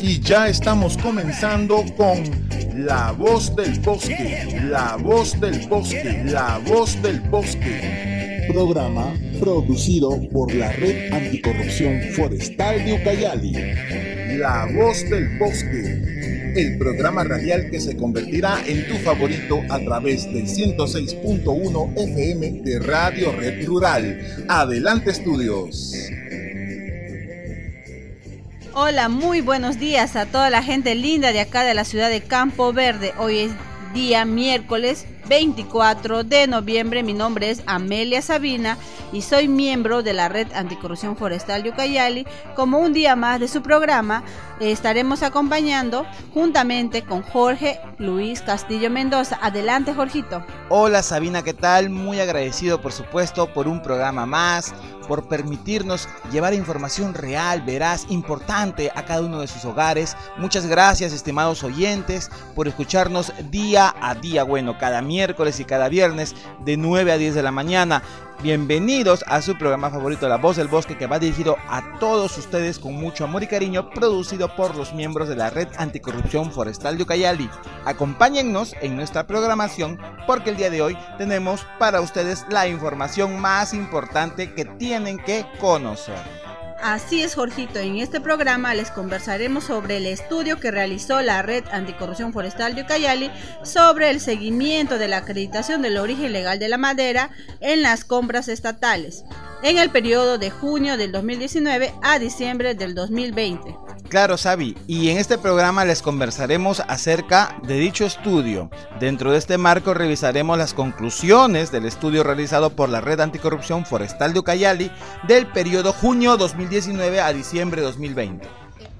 y ya estamos comenzando con La Voz del Bosque, La Voz del Bosque, La Voz del Bosque. Programa producido por la Red Anticorrupción Forestal de Ucayali. La Voz del Bosque, el programa radial que se convertirá en tu favorito a través del 106.1 FM de Radio Red Rural. Adelante estudios. Hola, muy buenos días a toda la gente linda de acá de la ciudad de Campo Verde. Hoy es día miércoles 24 de noviembre. Mi nombre es Amelia Sabina y soy miembro de la Red Anticorrupción Forestal de Ucayali. Como un día más de su programa, estaremos acompañando juntamente con Jorge Luis Castillo Mendoza. Adelante, Jorgito. Hola, Sabina, ¿qué tal? Muy agradecido, por supuesto, por un programa más por permitirnos llevar información real, veraz, importante a cada uno de sus hogares. Muchas gracias, estimados oyentes, por escucharnos día a día, bueno, cada miércoles y cada viernes de 9 a 10 de la mañana. Bienvenidos a su programa favorito La Voz del Bosque que va dirigido a todos ustedes con mucho amor y cariño, producido por los miembros de la Red Anticorrupción Forestal de Ucayali. Acompáñennos en nuestra programación porque el día de hoy tenemos para ustedes la información más importante que tienen que conocer. Así es, Jorgito. En este programa les conversaremos sobre el estudio que realizó la Red Anticorrupción Forestal de Ucayali sobre el seguimiento de la acreditación del origen legal de la madera en las compras estatales en el periodo de junio del 2019 a diciembre del 2020. Claro, Sabi, y en este programa les conversaremos acerca de dicho estudio. Dentro de este marco revisaremos las conclusiones del estudio realizado por la Red Anticorrupción Forestal de Ucayali del periodo junio 2019 a diciembre 2020.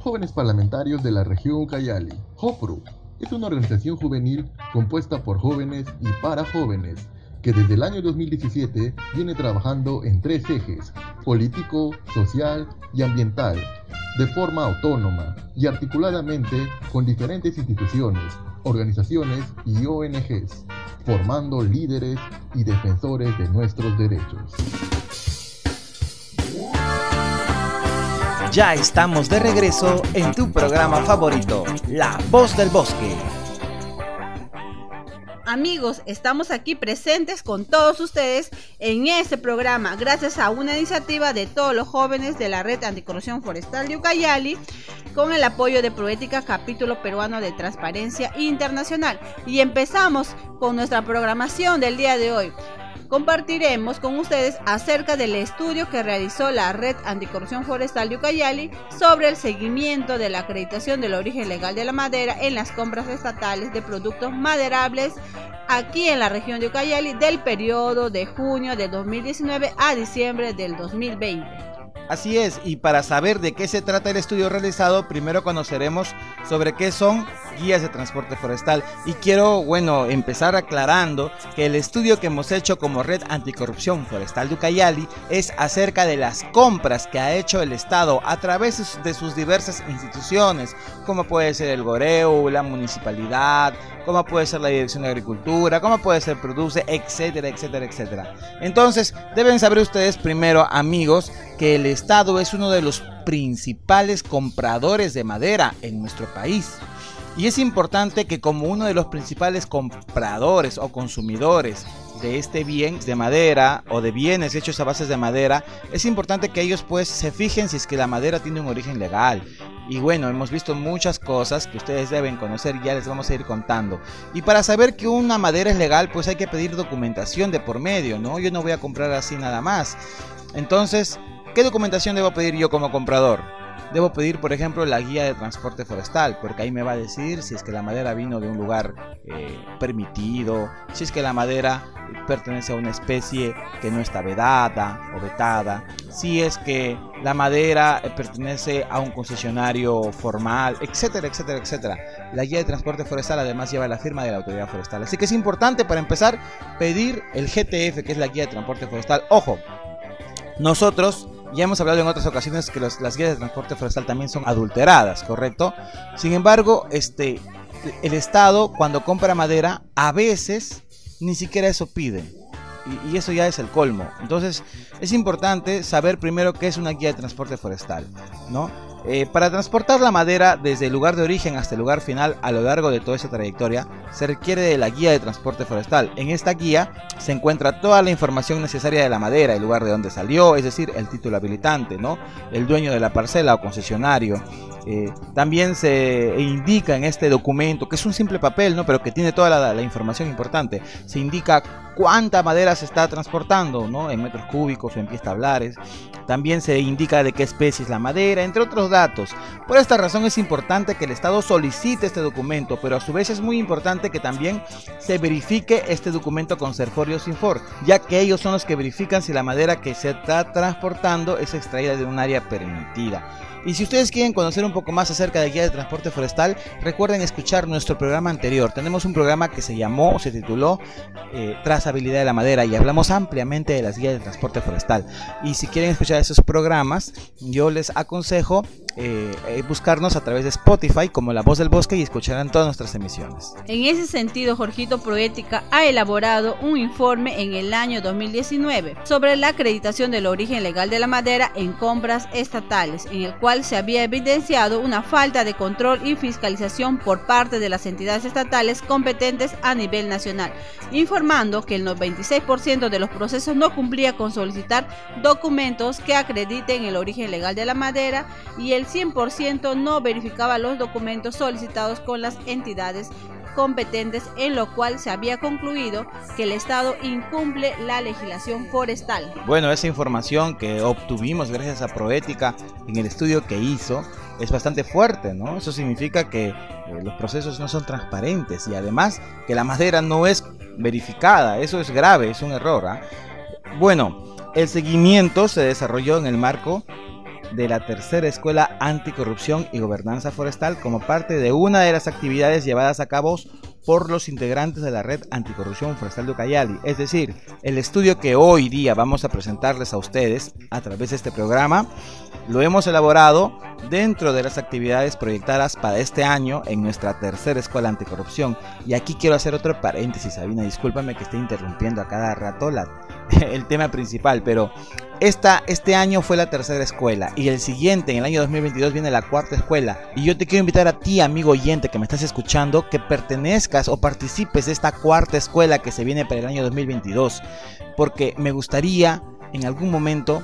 Jóvenes parlamentarios de la región Ucayali, JOPRU, es una organización juvenil compuesta por jóvenes y para jóvenes que desde el año 2017 viene trabajando en tres ejes, político, social y ambiental, de forma autónoma y articuladamente con diferentes instituciones, organizaciones y ONGs, formando líderes y defensores de nuestros derechos. Ya estamos de regreso en tu programa favorito, La Voz del Bosque. Amigos, estamos aquí presentes con todos ustedes en este programa, gracias a una iniciativa de todos los jóvenes de la Red Anticorrupción Forestal de Ucayali, con el apoyo de Proética, capítulo peruano de Transparencia Internacional. Y empezamos con nuestra programación del día de hoy compartiremos con ustedes acerca del estudio que realizó la Red Anticorrupción Forestal de Ucayali sobre el seguimiento de la acreditación del origen legal de la madera en las compras estatales de productos maderables aquí en la región de Ucayali del periodo de junio de 2019 a diciembre del 2020. Así es, y para saber de qué se trata el estudio realizado, primero conoceremos sobre qué son guías de transporte forestal. Y quiero, bueno, empezar aclarando que el estudio que hemos hecho como Red Anticorrupción Forestal de Ucayali es acerca de las compras que ha hecho el Estado a través de sus diversas instituciones, como puede ser el Goreu, la municipalidad, como puede ser la Dirección de Agricultura, como puede ser Produce, etcétera, etcétera, etcétera. Entonces, deben saber ustedes primero, amigos, que el Estado es uno de los principales compradores de madera en nuestro país. Y es importante que como uno de los principales compradores o consumidores de este bien de madera o de bienes hechos a bases de madera, es importante que ellos pues se fijen si es que la madera tiene un origen legal. Y bueno, hemos visto muchas cosas que ustedes deben conocer y ya les vamos a ir contando. Y para saber que una madera es legal, pues hay que pedir documentación de por medio, ¿no? Yo no voy a comprar así nada más. Entonces, ¿qué documentación debo pedir yo como comprador? Debo pedir, por ejemplo, la guía de transporte forestal, porque ahí me va a decir si es que la madera vino de un lugar eh, permitido, si es que la madera pertenece a una especie que no está vedada o vetada, si es que la madera eh, pertenece a un concesionario formal, etcétera, etcétera, etcétera. La guía de transporte forestal además lleva la firma de la autoridad forestal. Así que es importante para empezar pedir el GTF, que es la guía de transporte forestal. Ojo, nosotros ya hemos hablado en otras ocasiones que las guías de transporte forestal también son adulteradas, ¿correcto? Sin embargo, este, el Estado cuando compra madera a veces ni siquiera eso pide. Y, y, eso ya es el colmo. Entonces es importante saber primero qué es una guía de transporte forestal, ¿no? Eh, para transportar la madera desde el lugar de origen hasta el lugar final a lo largo de toda esa trayectoria, se requiere de la guía de transporte forestal. En esta guía se encuentra toda la información necesaria de la madera, el lugar de donde salió, es decir, el título habilitante, ¿no? el dueño de la parcela o concesionario, eh, también se indica en este documento, que es un simple papel, ¿no? pero que tiene toda la, información importante, se indica cuánta madera se está transportando, ¿no? en metros cúbicos o en pies tablares. También se indica de qué especie es la madera, entre otros datos. Por esta razón es importante que el Estado solicite este documento, pero a su vez es muy importante que también se verifique este documento con Serforio Sinfor, ya que ellos son los que verifican si la madera que se está transportando es extraída de un área permitida. Y si ustedes quieren conocer un poco más acerca de guía de transporte forestal, recuerden escuchar nuestro programa anterior. Tenemos un programa que se llamó, se tituló eh, Trazabilidad de la Madera y hablamos ampliamente de las guías de transporte forestal. Y si quieren escuchar esos programas, yo les aconsejo eh, eh, buscarnos a través de Spotify como La Voz del Bosque y escucharán todas nuestras emisiones. En ese sentido, Jorgito Proética ha elaborado un informe en el año 2019 sobre la acreditación del origen legal de la madera en compras estatales, en el cual se había evidenciado una falta de control y fiscalización por parte de las entidades estatales competentes a nivel nacional, informando que el 96% de los procesos no cumplía con solicitar documentos que acrediten el origen legal de la madera y el 100% no verificaba los documentos solicitados con las entidades competentes, en lo cual se había concluido que el Estado incumple la legislación forestal. Bueno, esa información que obtuvimos gracias a Proética en el estudio que hizo es bastante fuerte, ¿no? Eso significa que eh, los procesos no son transparentes y además que la madera no es verificada. Eso es grave, es un error. ¿ah? Bueno, el seguimiento se desarrolló en el marco de la tercera escuela anticorrupción y gobernanza forestal como parte de una de las actividades llevadas a cabo por los integrantes de la red anticorrupción forestal de Ucayali. Es decir, el estudio que hoy día vamos a presentarles a ustedes a través de este programa, lo hemos elaborado dentro de las actividades proyectadas para este año en nuestra tercera escuela anticorrupción. Y aquí quiero hacer otro paréntesis, Sabina, discúlpame que esté interrumpiendo a cada rato la, el tema principal, pero esta, este año fue la tercera escuela y el siguiente, en el año 2022, viene la cuarta escuela. Y yo te quiero invitar a ti, amigo oyente que me estás escuchando, que o participes de esta cuarta escuela que se viene para el año 2022. Porque me gustaría en algún momento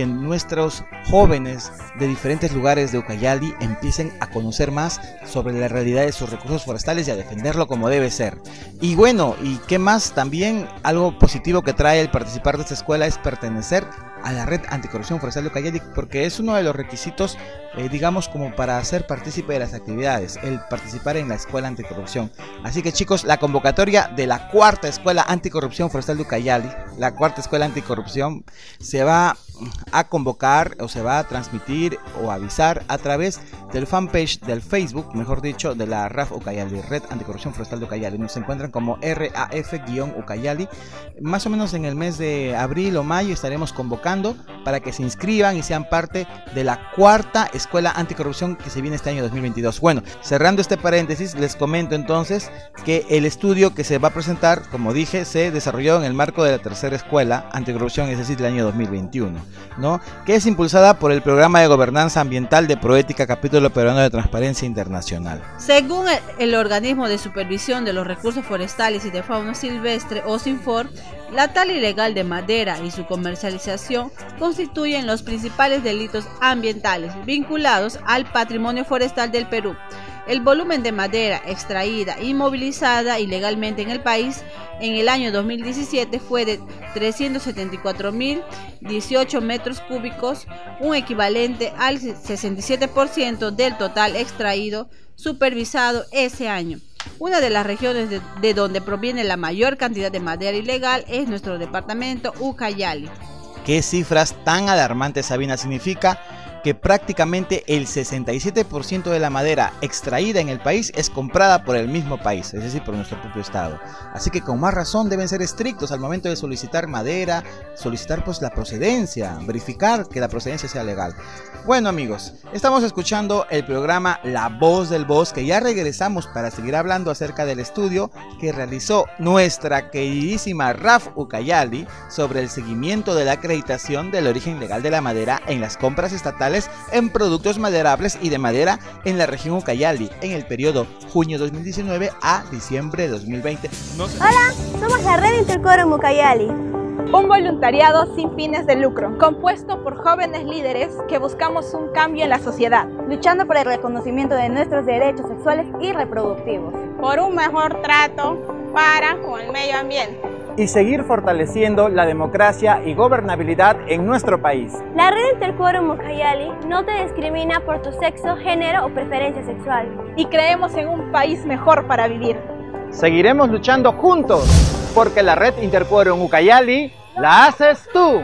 que nuestros jóvenes de diferentes lugares de Ucayali empiecen a conocer más sobre la realidad de sus recursos forestales y a defenderlo como debe ser. Y bueno, y qué más también algo positivo que trae el participar de esta escuela es pertenecer a la red anticorrupción forestal de Ucayali porque es uno de los requisitos eh, digamos como para ser partícipe de las actividades, el participar en la escuela anticorrupción. Así que chicos, la convocatoria de la cuarta escuela anticorrupción forestal de Ucayali, la cuarta escuela anticorrupción, se va a convocar o se va a transmitir o avisar a través del fanpage del Facebook, mejor dicho, de la RAF Ucayali, Red Anticorrupción Forestal de Ucayali. Nos encuentran como RAF-Ucayali. Más o menos en el mes de abril o mayo estaremos convocando para que se inscriban y sean parte de la cuarta Escuela Anticorrupción que se viene este año 2022. Bueno, cerrando este paréntesis, les comento entonces que el estudio que se va a presentar, como dije, se desarrolló en el marco de la tercera Escuela Anticorrupción, es decir, del año 2021, ¿no? Que es impulsada por el Programa de Gobernanza Ambiental de Proética Capítulo Peruano de Transparencia Internacional. Según el, organismo de supervisión de los recursos forestales y de fauna silvestre, OSINFOR, la tala ilegal de madera y su comercialización constituyen los principales delitos ambientales vinculados al patrimonio forestal del Perú. El volumen de madera extraída y movilizada ilegalmente en el país en el año 2017 fue de 374.018 metros cúbicos, un equivalente al 67% del total extraído supervisado ese año. Una de las regiones de, donde proviene la mayor cantidad de madera ilegal es nuestro departamento Ucayali. ¿Qué cifras tan alarmantes, Sabina, significa? Que prácticamente el 67% de la madera extraída en el país es comprada por el mismo país, es decir, por nuestro propio estado. Así que con más razón deben ser estrictos al momento de solicitar madera, solicitar pues la procedencia, verificar que la procedencia sea legal. Bueno amigos, estamos escuchando el programa La Voz del Bosque, ya regresamos para seguir hablando acerca del estudio que realizó nuestra queridísima Raf Ucayali sobre el seguimiento de la acreditación del origen legal de la madera en las compras estatales en productos maderables y de madera en la región Ucayali en el periodo junio 2019 a diciembre de 2020. Hola, somos la Red Interquórum Ucayali. Un voluntariado sin fines de lucro, compuesto por jóvenes líderes que buscamos un cambio en la sociedad, luchando por el reconocimiento de nuestros derechos sexuales y reproductivos, por un mejor trato para con el medio ambiente y seguir fortaleciendo la democracia y gobernabilidad en nuestro país. La Red Interquórum Ucayali no te discrimina por tu sexo, género o preferencia sexual. Y creemos en un país mejor para vivir. Seguiremos luchando juntos, porque la Red Interquórum Ucayali la haces tú.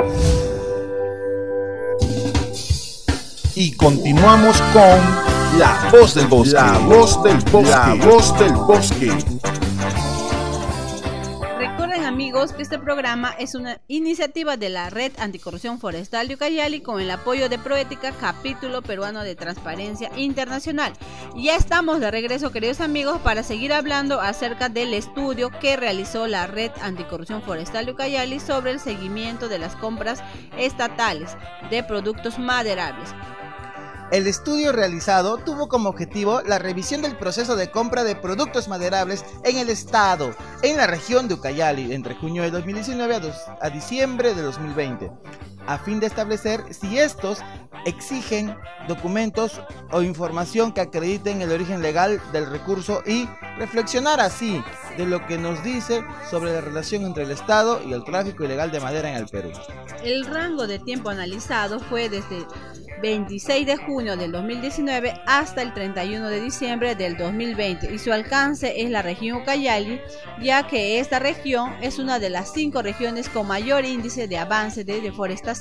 Y continuamos con La Voz del Bosque. La Voz del Bosque. La Voz del Bosque que este programa es una iniciativa de la Red Anticorrupción Forestal de Ucayali con el apoyo de Proética, capítulo peruano de Transparencia Internacional. Ya estamos de regreso, queridos amigos, para seguir hablando acerca del estudio que realizó la Red Anticorrupción Forestal de Ucayali sobre el seguimiento de las compras estatales de productos maderables. El estudio realizado tuvo como objetivo la revisión del proceso de compra de productos maderables en el estado, en la región de Ucayali, entre junio de 2019 a, diciembre de 2020, a fin de establecer si estos exigen documentos o información que acrediten el origen legal del recurso y reflexionar así de lo que nos dice sobre la relación entre el Estado y el tráfico ilegal de madera en el Perú. El rango de tiempo analizado fue desde 26 de junio del 2019 hasta el 31 de diciembre del 2020 y su alcance es la región Ucayali, ya que esta región es una de las cinco regiones con mayor índice de avance de deforestación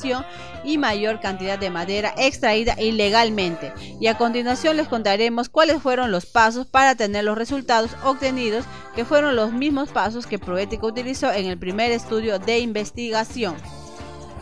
y mayor cantidad de madera extraída ilegalmente. Y a continuación les contaremos cuáles fueron los pasos para tener los resultados obtenidos, que fueron los mismos pasos que Proética utilizó en el primer estudio de investigación.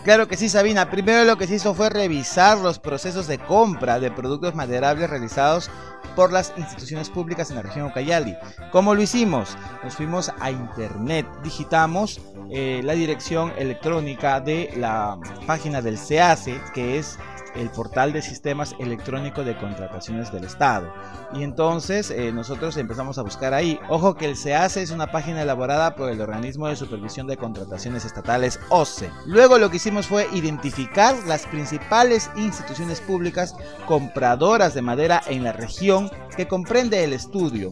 Claro que sí, Sabina. Primero lo que se hizo fue revisar los procesos de compra de productos maderables realizados por las instituciones públicas en la región Ucayali. ¿Cómo lo hicimos? Nos fuimos a internet, digitamos eh, la dirección electrónica de la página del SEACE, que es el portal de sistemas electrónicos de contrataciones del Estado. Y entonces eh, nosotros empezamos a buscar ahí. Ojo que el SEACE es una página elaborada por el Organismo de Supervisión de Contrataciones Estatales OCE. Luego lo que hicimos fue identificar las principales instituciones públicas compradoras de madera en la región que comprende el estudio.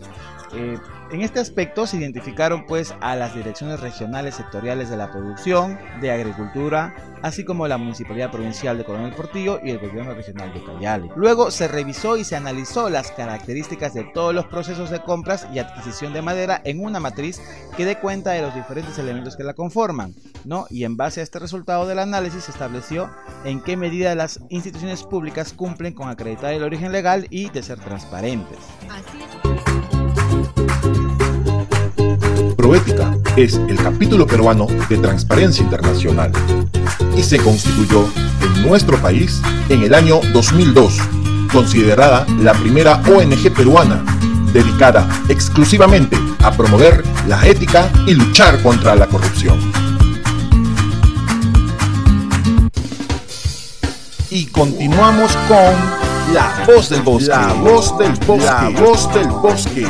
Eh, en este aspecto se identificaron pues a las direcciones regionales sectoriales de la producción, de agricultura, así como la Municipalidad Provincial de Coronel Portillo y el Gobierno Regional de Cayali. Luego se revisó y se analizó las características de todos los procesos de compras y adquisición de madera en una matriz que dé cuenta de los diferentes elementos que la conforman, ¿no? Y en base a este resultado del análisis se estableció en qué medida las instituciones públicas cumplen con acreditar el origen legal y de ser transparentes. Proética es el capítulo peruano de Transparencia Internacional y se constituyó en nuestro país en el año 2002, considerada la primera ONG peruana dedicada exclusivamente a promover la ética y luchar contra la corrupción. Y continuamos con La Voz del Bosque. La Voz del Bosque. La Voz del Bosque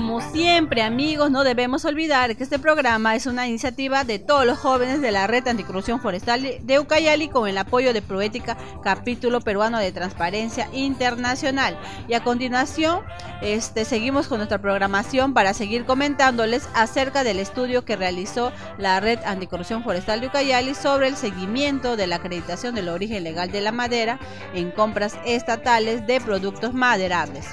como siempre, amigos, no debemos olvidar que este programa es una iniciativa de todos los jóvenes de la Red Anticorrupción Forestal de Ucayali con el apoyo de Proética, capítulo peruano de Transparencia Internacional. Y a continuación, este, seguimos con nuestra programación para seguir comentándoles acerca del estudio que realizó la Red Anticorrupción Forestal de Ucayali sobre el seguimiento de la acreditación del origen legal de la madera en compras estatales de productos maderables.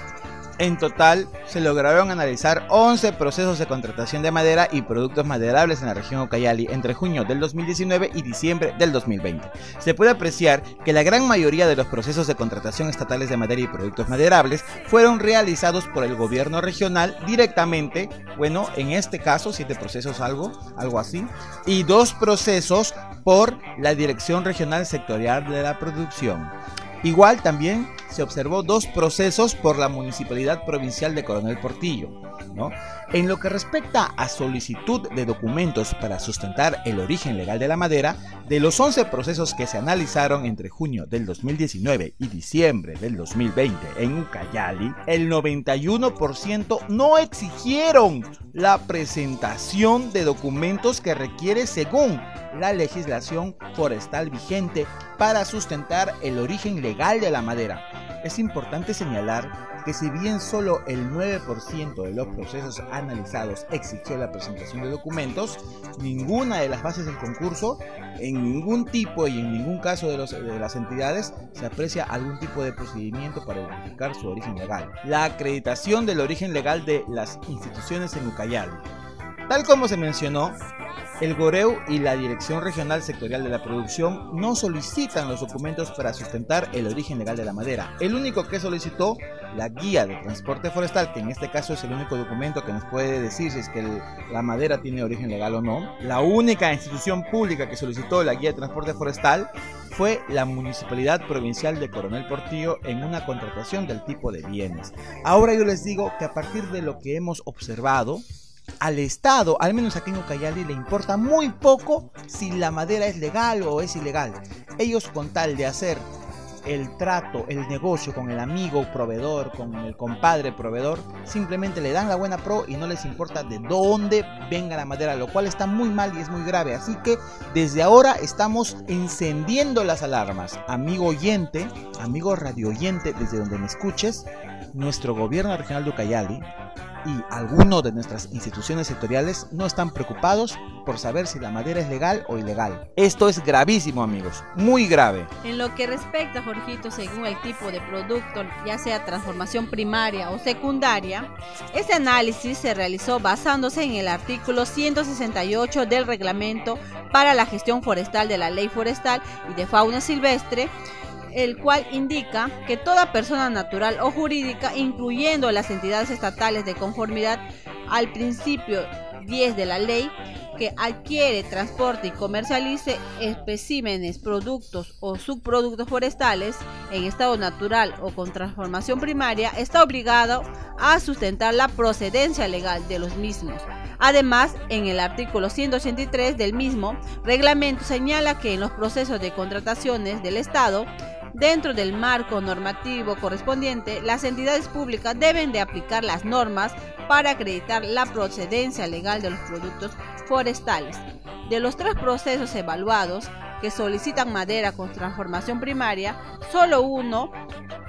En total, se lograron analizar 11 procesos de contratación de madera y productos maderables en la región Ucayali entre junio del 2019 y diciembre del 2020. Se puede apreciar que la gran mayoría de los procesos de contratación estatales de madera y productos maderables fueron realizados por el gobierno regional directamente, bueno, en este caso, siete procesos algo, algo así, y dos procesos por la Dirección Regional Sectorial de la Producción. Igual también se observó dos procesos por la Municipalidad Provincial de Coronel Portillo. ¿no? En lo que respecta a solicitud de documentos para sustentar el origen legal de la madera, de los 11 procesos que se analizaron entre junio del 2019 y diciembre del 2020 en Ucayali, el 91% no exigieron la presentación de documentos que requiere según la legislación forestal vigente para sustentar el origen legal de la madera. Es importante señalar que si bien solo el 9% de los procesos analizados exigió la presentación de documentos, ninguna de las bases del concurso, en ningún tipo y en ningún caso de, de las entidades, se aprecia algún tipo de procedimiento para verificar su origen legal. La acreditación del origen legal de las instituciones en Ucayali. Tal como se mencionó, el Goreu y la Dirección Regional Sectorial de la Producción no solicitan los documentos para sustentar el origen legal de la madera. El único que solicitó la guía de transporte forestal, que en este caso es el único documento que nos puede decir si es que la madera tiene origen legal o no. La única institución pública que solicitó la guía de transporte forestal fue la Municipalidad Provincial de Coronel Portillo en una contratación del tipo de bienes. Ahora yo les digo que a partir de lo que hemos observado, al Estado, al menos aquí en Ucayali, le importa muy poco si la madera es legal o es ilegal. Ellos con tal de hacer el trato, el negocio con el amigo proveedor, con el compadre proveedor, simplemente le dan la buena pro y no les importa de dónde venga la madera, lo cual está muy mal y es muy grave. Así que desde ahora estamos encendiendo las alarmas. Amigo oyente, amigo radio oyente, desde donde me escuches, nuestro gobierno regional de Ucayali y algunos de nuestras instituciones sectoriales no están preocupados por saber si la madera es legal o ilegal. Esto es gravísimo amigos, muy grave. En lo que respecta, Según el tipo de producto, ya sea transformación primaria o secundaria, este análisis se realizó basándose en el artículo 168 del reglamento para la gestión forestal de la ley forestal y de fauna silvestre el cual indica que toda persona natural o jurídica, incluyendo las entidades estatales de conformidad al principio 10 de la ley, que adquiere, transporte y comercialice especímenes, productos o subproductos forestales en estado natural o con transformación primaria, está obligado a sustentar la procedencia legal de los mismos. Además, en el artículo 183 del mismo reglamento señala que en los procesos de contrataciones del Estado, Dentro del marco normativo correspondiente, las entidades públicas deben de aplicar las normas para acreditar la procedencia legal de los productos forestales. De los tres procesos evaluados que solicitan madera con transformación primaria, solo uno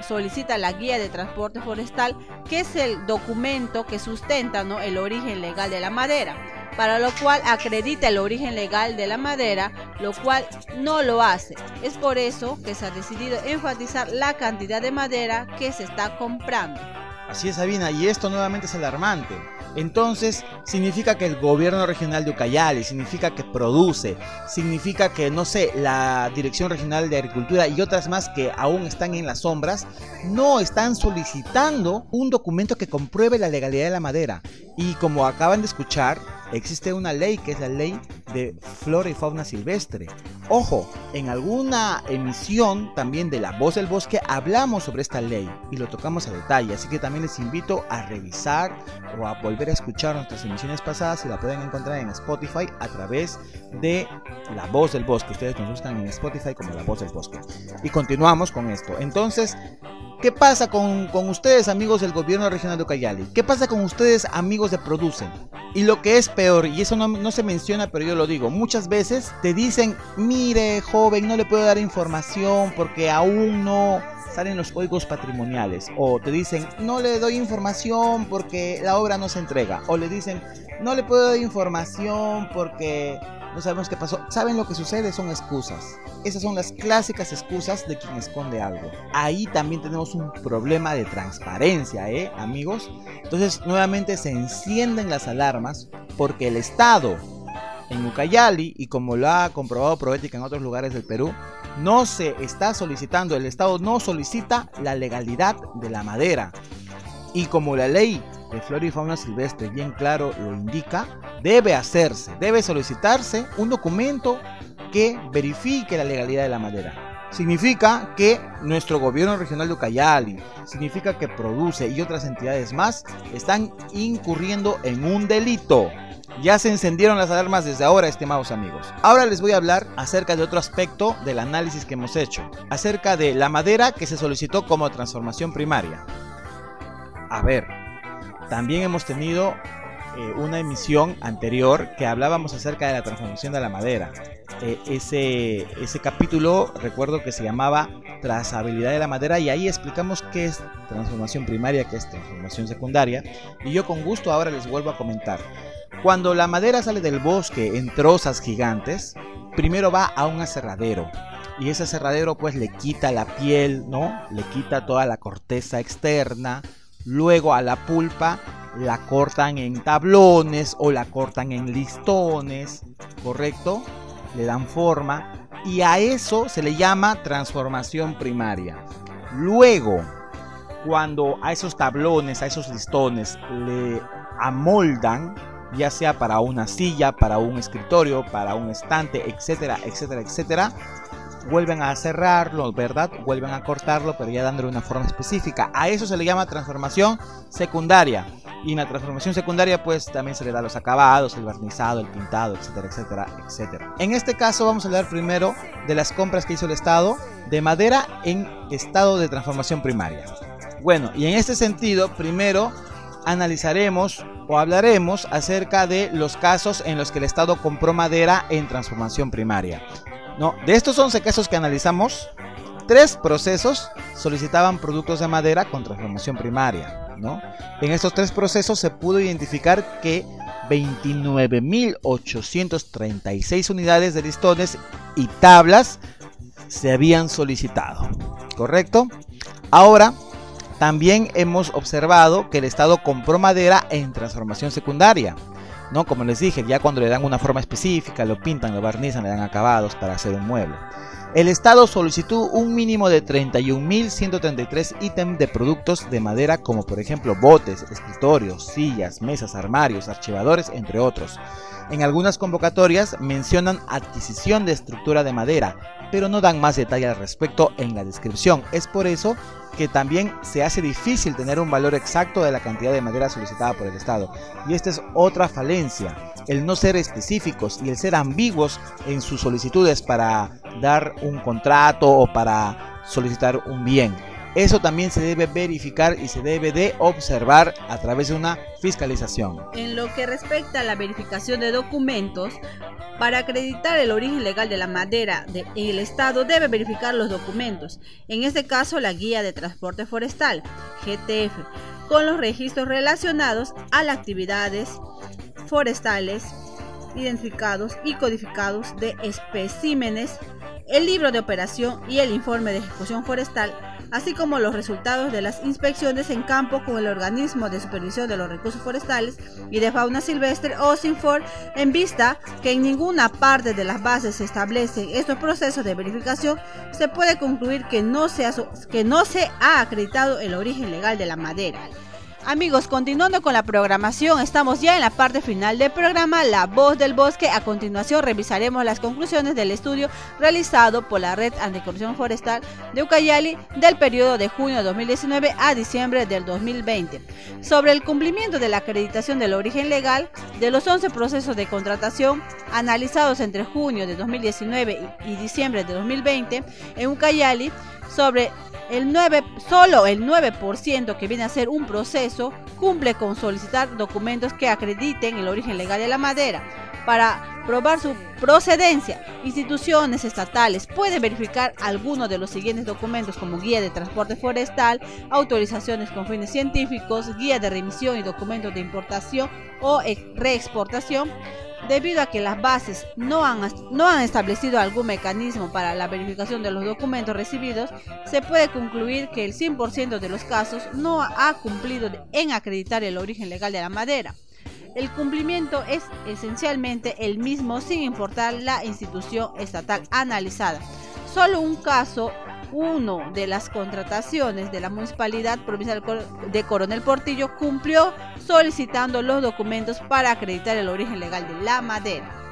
solicita la guía de transporte forestal, que es el documento que sustenta el origen legal de la madera para lo cual acredita el origen legal de la madera, lo cual no lo hace. Es por eso que se ha decidido enfatizar la cantidad de madera que se está comprando. Así es, Sabina, y esto nuevamente es alarmante. Entonces, significa que el gobierno regional de Ucayali, significa que produce, significa que, no sé, la Dirección Regional de Agricultura y otras más que aún están en las sombras, no están solicitando un documento que compruebe la legalidad de la madera. Y como acaban de escuchar, existe una ley que es la ley de flora y fauna silvestre. Ojo, en alguna emisión también de La Voz del Bosque hablamos sobre esta ley y lo tocamos a detalle, así que también les invito a revisar o a volver a escuchar nuestras emisiones pasadas y la pueden encontrar en Spotify a través de La Voz del Bosque. Ustedes nos buscan en Spotify como La Voz del Bosque. Y continuamos con esto. Entonces, ¿Qué pasa con, ustedes, amigos del gobierno regional de Ucayali? ¿Qué pasa con ustedes, amigos de Producen? Y lo que es peor, y eso no, no, se menciona, pero yo lo digo, muchas veces te dicen, mire, joven, no le puedo dar información porque aún no salen los códigos patrimoniales. O te dicen, no le doy información porque la obra no se entrega. O le dicen, no le puedo dar información porque sabemos qué pasó. ¿Saben lo que sucede? Son excusas. Esas son las clásicas excusas de quien esconde algo. Ahí también tenemos un problema de transparencia, ¿eh, amigos? Entonces, nuevamente se encienden las alarmas porque el Estado en Ucayali, y como lo ha comprobado Proética en otros lugares del Perú, no se está solicitando, el Estado no solicita la legalidad de la madera. Y como la ley de flora y fauna silvestre bien claro lo indica, debe hacerse, debe solicitarse un documento que verifique la legalidad de la madera. Significa que nuestro gobierno regional de Ucayali, significa que produce y otras entidades más están incurriendo en un delito. Ya se encendieron las alarmas desde ahora, estimados amigos. Ahora les voy a hablar acerca de otro aspecto del análisis que hemos hecho, acerca de la madera que se solicitó como transformación primaria. A ver, también hemos tenido eh, una emisión anterior que hablábamos acerca de la transformación de la madera. Eh, ese, ese capítulo recuerdo que se llamaba Trazabilidad de la madera y ahí explicamos qué es transformación primaria, qué es transformación secundaria y yo con gusto ahora les vuelvo a comentar. Cuando la madera sale del bosque en trozas gigantes, primero va a un aserradero y ese aserradero pues le quita la piel, ¿no? Le quita toda la corteza externa, luego a la pulpa la cortan en tablones o la cortan en listones, ¿correcto? Le dan forma y a eso se le llama transformación primaria. Luego, cuando a esos tablones, a esos listones le amoldan, ya sea para una silla, para un escritorio, para un estante, etcétera, etcétera, etcétera, vuelven a cerrarlo, ¿verdad? Vuelven a cortarlo, pero ya dándole una forma específica. A eso se le llama transformación secundaria. Y en la transformación secundaria, pues también se le da los acabados, el barnizado, el pintado, etcétera, etcétera, etcétera. En este caso, vamos a hablar primero de las compras que hizo el Estado de madera en estado de transformación primaria. Bueno, y en este sentido, primero analizaremos o hablaremos acerca de los casos en los que el Estado compró madera en transformación primaria. No, de estos 11 casos que analizamos, tres procesos solicitaban productos de madera con transformación primaria. ¿no? En estos tres procesos se pudo identificar que 29.836 unidades de listones y tablas se habían solicitado. ¿Correcto? Ahora, también hemos observado que el Estado compró madera en transformación secundaria. ¿No? Como les dije, ya cuando le dan una forma específica, lo pintan, lo barnizan, le dan acabados para hacer un mueble. El Estado solicitó un mínimo de 31.133 ítems de productos de madera como por ejemplo botes, escritorios, sillas, mesas, armarios, archivadores, entre otros. En algunas convocatorias mencionan adquisición de estructura de madera, pero no dan más detalle al respecto en la descripción. Es por eso que también se hace difícil tener un valor exacto de la cantidad de madera solicitada por el Estado. Y esta es otra falencia, el no ser específicos y el ser ambiguos en sus solicitudes para dar un contrato o para solicitar un bien. Eso también se debe verificar y se debe de observar a través de una fiscalización. En lo que respecta a la verificación de documentos, para acreditar el origen legal de la madera de, el Estado debe verificar los documentos, en este caso la Guía de Transporte Forestal, GTF, con los registros relacionados a las actividades forestales identificados y codificados de especímenes, el libro de operación y el informe de ejecución forestal así como los resultados de las inspecciones en campo con el organismo de supervisión de los recursos forestales y de fauna silvestre o SINFOR, en vista que en ninguna parte de las bases se establecen estos procesos de verificación, se puede concluir que no se que no se ha acreditado el origen legal de la madera. Amigos, continuando con la programación, estamos ya en la parte final del programa La Voz del Bosque. A continuación revisaremos las conclusiones del estudio realizado por la Red Anticorrupción Forestal de Ucayali del periodo de junio de 2019 a diciembre del 2020 sobre el cumplimiento de la acreditación del origen legal de los 11 procesos de contratación analizados entre junio de 2019 y diciembre de 2020 en Ucayali sobre el 9, solo el 9% que viene a ser un proceso cumple con solicitar documentos que acrediten el origen legal de la madera. Para probar su procedencia, instituciones estatales pueden verificar algunos de los siguientes documentos como guía de transporte forestal, autorizaciones con fines científicos, guía de remisión y documentos de importación o reexportación, Debido a que las bases no han, no han establecido algún mecanismo para la verificación de los documentos recibidos, se puede concluir que el 100% de los casos no ha cumplido en acreditar el origen legal de la madera. El cumplimiento es esencialmente el mismo sin importar la institución estatal analizada. Solo un caso uno de las contrataciones de la Municipalidad Provincial de Coronel Portillo cumplió solicitando los documentos para acreditar el origen legal de la madera.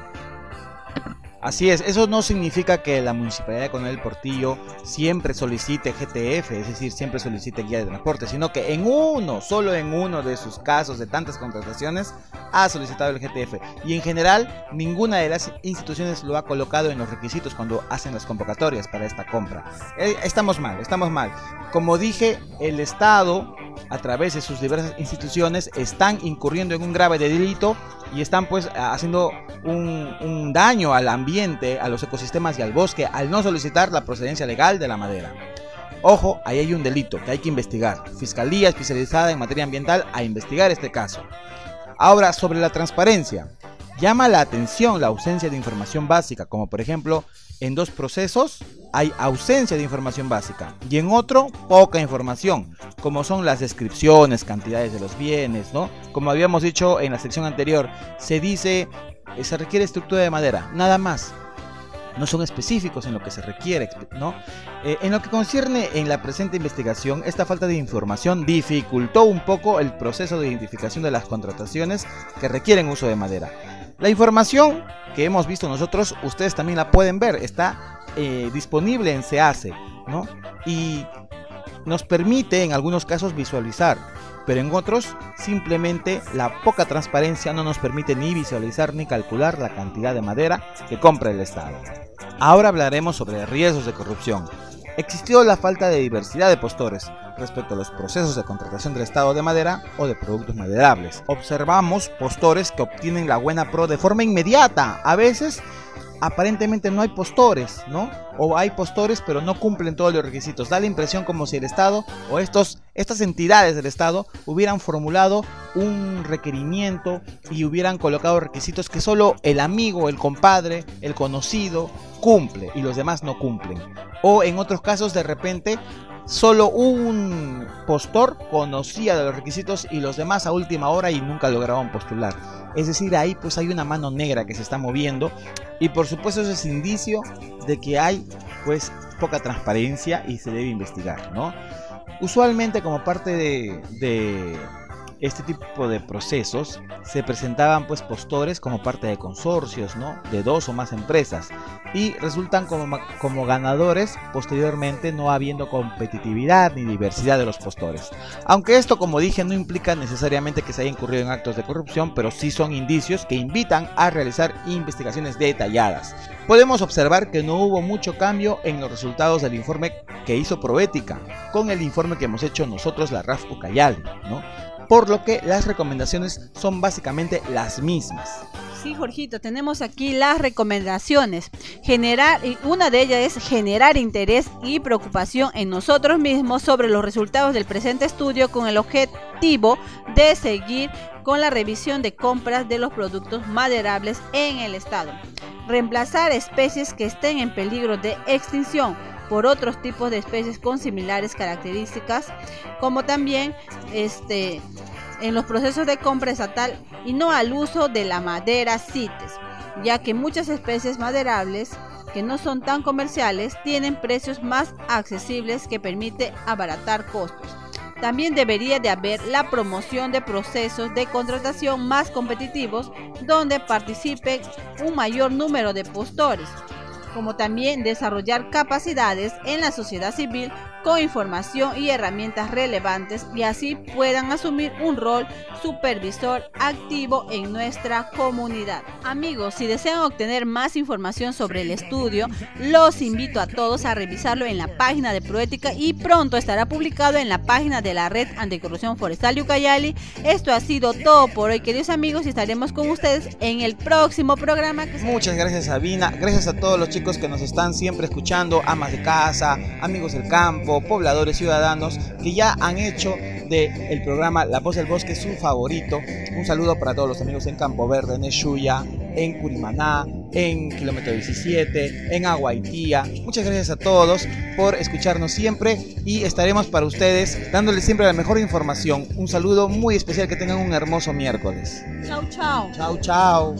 Así es, eso no significa que la Municipalidad de Coronel Portillo siempre solicite GTF, es decir, siempre solicite guía de transporte, sino que en uno, solo en uno de sus casos de tantas contrataciones, ha solicitado el GTF. Y en general, ninguna de las instituciones lo ha colocado en los requisitos cuando hacen las convocatorias para esta compra. Eh, estamos mal, estamos mal. Como dije, el Estado, a través de sus diversas instituciones, están incurriendo en un grave delito y están pues haciendo un, un daño al ambiente, a los ecosistemas y al bosque al no solicitar la procedencia legal de la madera. Ojo, ahí hay un delito que hay que investigar. Fiscalía especializada en materia ambiental a investigar este caso. Ahora, sobre la transparencia. Llama la atención la ausencia de información básica, como por ejemplo, en dos procesos hay ausencia de información básica y en otro poca información, como son las descripciones, cantidades de los bienes, ¿no? Como habíamos dicho en la sección anterior, se dice eh, se requiere estructura de madera, nada más. No son específicos en lo que se requiere, ¿no? Eh, en lo que concierne en la presente investigación, esta falta de información dificultó un poco el proceso de identificación de las contrataciones que requieren uso de madera. La información que hemos visto nosotros, ustedes también la pueden ver, está eh, disponible en SEACE, ¿no? Y nos permite en algunos casos visualizar pero en otros simplemente la poca transparencia no nos permite ni visualizar ni calcular la cantidad de madera que compra el Estado. Ahora hablaremos sobre riesgos de corrupción. Existió la falta de diversidad de postores respecto a los procesos de contratación del Estado de madera o de productos maderables. Observamos postores que obtienen la buena pro de forma inmediata, a veces aparentemente no hay postores, ¿no? O hay postores pero no cumplen todos los requisitos. Da la impresión como si el Estado o estos, estas entidades del Estado hubieran formulado un requerimiento y hubieran colocado requisitos que solo el amigo, el compadre, el conocido cumple y los demás no cumplen. O en otros casos de repente solo un postor conocía de los requisitos y los demás a última hora y nunca lograban postular. Es decir, ahí pues hay una mano negra que se está moviendo y por supuesto eso es indicio de que hay pues poca transparencia y se debe investigar, ¿no? Usualmente como parte de, de este tipo de procesos se presentaban pues postores como parte de consorcios, ¿no? De dos o más empresas y resultan como, como ganadores posteriormente no habiendo competitividad ni diversidad de los postores. Aunque esto como dije no implica necesariamente que se haya incurrido en actos de corrupción, pero sí son indicios que invitan a realizar investigaciones detalladas. Podemos observar que no hubo mucho cambio en los resultados del informe que hizo Proética con el informe que hemos hecho nosotros la RAF Ucayali, ¿no? Por lo que las recomendaciones son básicamente las mismas. Sí, Jorgito, tenemos aquí las recomendaciones. Generar, una de ellas es generar interés y preocupación en nosotros mismos sobre los resultados del presente estudio con el objetivo de seguir con la revisión de compras de los productos maderables en el Estado. Reemplazar especies que estén en peligro de extinción por otros tipos de especies con similares características, como también este, en los procesos de compra estatal y no al uso de la madera CITES, ya que muchas especies maderables que no son tan comerciales tienen precios más accesibles que permite abaratar costos. También debería de haber la promoción de procesos de contratación más competitivos donde participe un mayor número de postores como también desarrollar capacidades en la sociedad civil con información y herramientas relevantes y así puedan asumir un rol supervisor activo en nuestra comunidad. Amigos, si desean obtener más información sobre el estudio, los invito a todos a revisarlo en la página de Proética y pronto estará publicado en la página de la Red Anticorrupción Forestal Ucayali. Esto ha sido todo por hoy, queridos amigos, y estaremos con ustedes en el próximo programa. Muchas gracias, Sabina. Gracias a todos los chicos que nos están siempre escuchando, amas de casa, amigos del campo, pobladores, ciudadanos, que ya han hecho del el programa La Voz del Bosque su favorito. Un saludo para todos los amigos en Campo Verde, en Eshuya, en Curimaná, en Kilómetro 17, en Aguaitía. Muchas gracias a todos por escucharnos siempre y estaremos para ustedes dándoles siempre la mejor información. Un saludo muy especial, que tengan un hermoso miércoles. Chao, chao. Chao, chao.